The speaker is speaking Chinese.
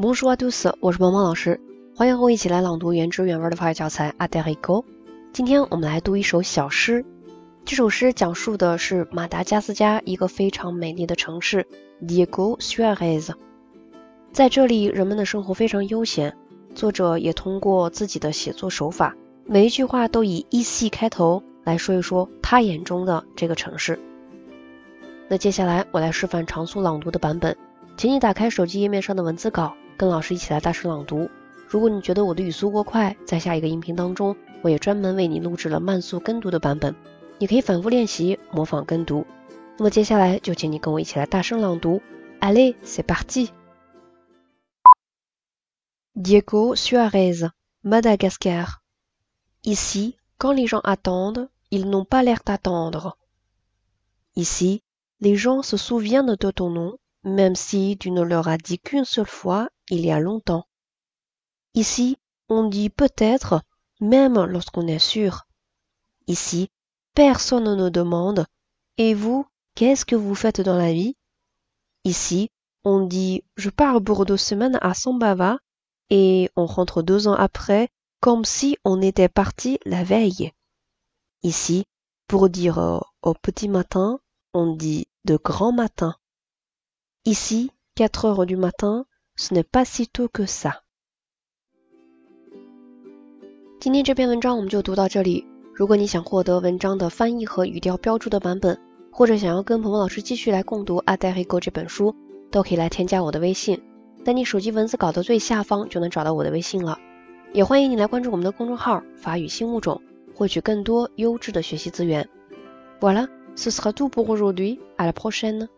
Bonjour à tous，我是萌萌老师，欢迎和我一起来朗读原汁原味的法语教材《a d e r i c o 今天我们来读一首小诗，这首诗讲述的是马达加斯加一个非常美丽的城市 Diego Suarez。在这里，人们的生活非常悠闲。作者也通过自己的写作手法，每一句话都以 e c 开头来说一说他眼中的这个城市。那接下来我来示范长速朗读的版本，请你打开手机页面上的文字稿，跟老师一起来大声朗读。如果你觉得我的语速过快，在下一个音频当中，我也专门为你录制了慢速跟读的版本，你可以反复练习模仿跟读。那么接下来就请你跟我一起来大声朗读。Allez, c'est parti! Diego Suarez, Madagascar. Ici, quand les gens attendent, ils n'ont pas l'air d'attendre. Ici, les gens se souviennent de ton nom, même si tu ne leur as dit qu'une seule fois il y a longtemps. Ici, on dit peut-être, même lorsqu'on est sûr. Ici, personne ne demande Et vous, qu'est-ce que vous faites dans la vie? Ici, on dit Je pars pour deux semaines à Sambava et on rentre deux ans après comme si on était parti la veille. Ici, pour dire euh, au petit matin, on dit de grand matin. Ici, 4 heures du matin, ce n'est pas si tôt que ça. 今天这篇文章我们就读到这里。如果你想获得文章的翻译和语调标注的版本，或者想要跟鹏鹏老师继续来共读《阿黛黑狗》这本书，都可以来添加我的微信。在你手机文字稿的最下方就能找到我的微信了，也欢迎你来关注我们的公众号“法语新物种”，获取更多优质的学习资源。Voilà, ce sera tout pour aujourd'hui. À la prochaine.